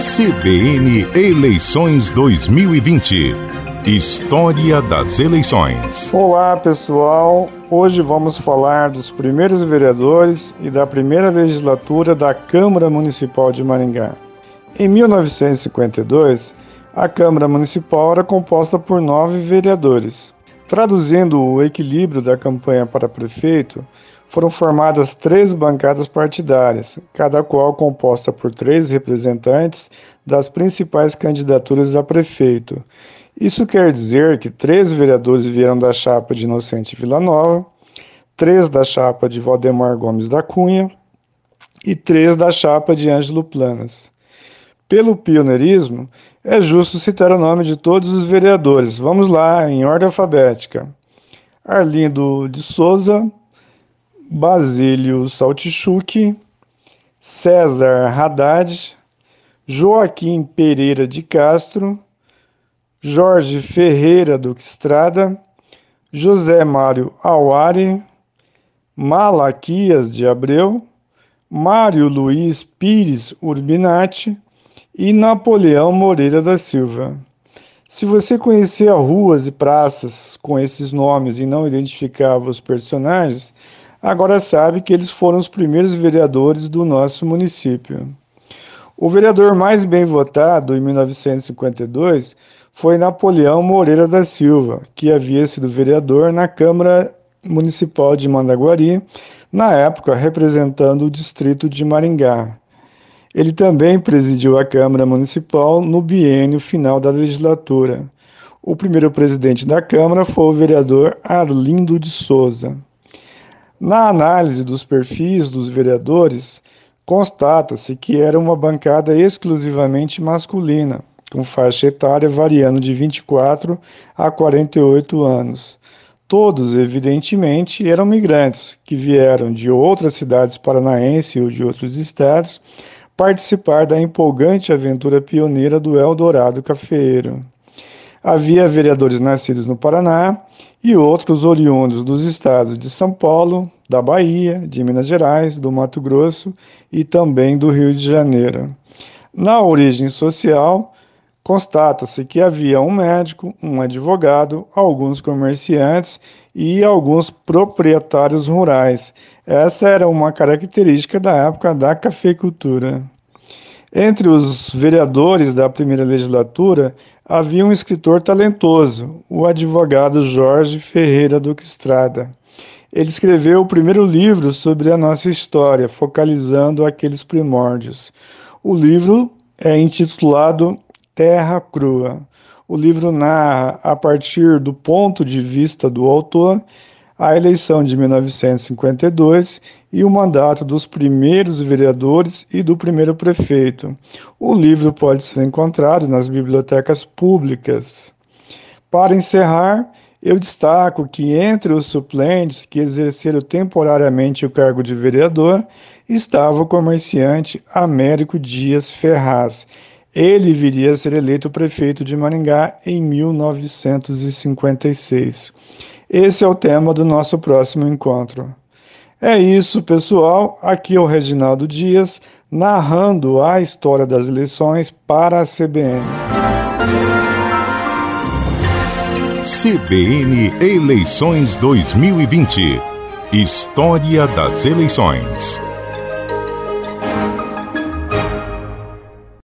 CBN Eleições 2020. História das eleições. Olá, pessoal. Hoje vamos falar dos primeiros vereadores e da primeira legislatura da Câmara Municipal de Maringá. Em 1952, a Câmara Municipal era composta por nove vereadores. Traduzindo o equilíbrio da campanha para prefeito, foram formadas três bancadas partidárias, cada qual composta por três representantes das principais candidaturas a prefeito. Isso quer dizer que três vereadores vieram da chapa de Inocente Villanova, três da chapa de Valdemar Gomes da Cunha e três da chapa de Ângelo Planas. Pelo pioneirismo, é justo citar o nome de todos os vereadores. Vamos lá, em ordem alfabética. Arlindo de Souza, Basílio Saltichuk, César Haddad, Joaquim Pereira de Castro, Jorge Ferreira do Estrada, José Mário Auari, Malaquias de Abreu, Mário Luiz Pires Urbinati e Napoleão Moreira da Silva. Se você conhecia ruas e praças com esses nomes e não identificava os personagens, agora sabe que eles foram os primeiros vereadores do nosso município. O vereador mais bem votado em 1952 foi Napoleão Moreira da Silva, que havia sido vereador na Câmara Municipal de Mandaguari, na época representando o distrito de Maringá. Ele também presidiu a Câmara Municipal no biênio final da legislatura. O primeiro presidente da Câmara foi o vereador Arlindo de Souza. Na análise dos perfis dos vereadores, constata-se que era uma bancada exclusivamente masculina, com faixa etária variando de 24 a 48 anos. Todos, evidentemente, eram migrantes que vieram de outras cidades paranaenses ou de outros estados participar da empolgante aventura pioneira do Eldorado Cafeeiro. Havia vereadores nascidos no Paraná e outros oriundos dos estados de São Paulo, da Bahia, de Minas Gerais, do Mato Grosso e também do Rio de Janeiro. Na origem social, constata-se que havia um médico, um advogado, alguns comerciantes e alguns proprietários rurais. Essa era uma característica da época da cafeicultura. Entre os vereadores da primeira legislatura havia um escritor talentoso, o advogado Jorge Ferreira Duque Estrada. Ele escreveu o primeiro livro sobre a nossa história, focalizando aqueles primórdios. O livro é intitulado Terra Crua. O livro narra, a partir do ponto de vista do autor, a eleição de 1952 e o mandato dos primeiros vereadores e do primeiro prefeito. O livro pode ser encontrado nas bibliotecas públicas. Para encerrar, eu destaco que entre os suplentes que exerceram temporariamente o cargo de vereador estava o comerciante Américo Dias Ferraz. Ele viria a ser eleito prefeito de Maringá em 1956. Esse é o tema do nosso próximo encontro. É isso, pessoal. Aqui é o Reginaldo Dias, narrando a história das eleições para a CBN. CBN Eleições 2020 História das eleições.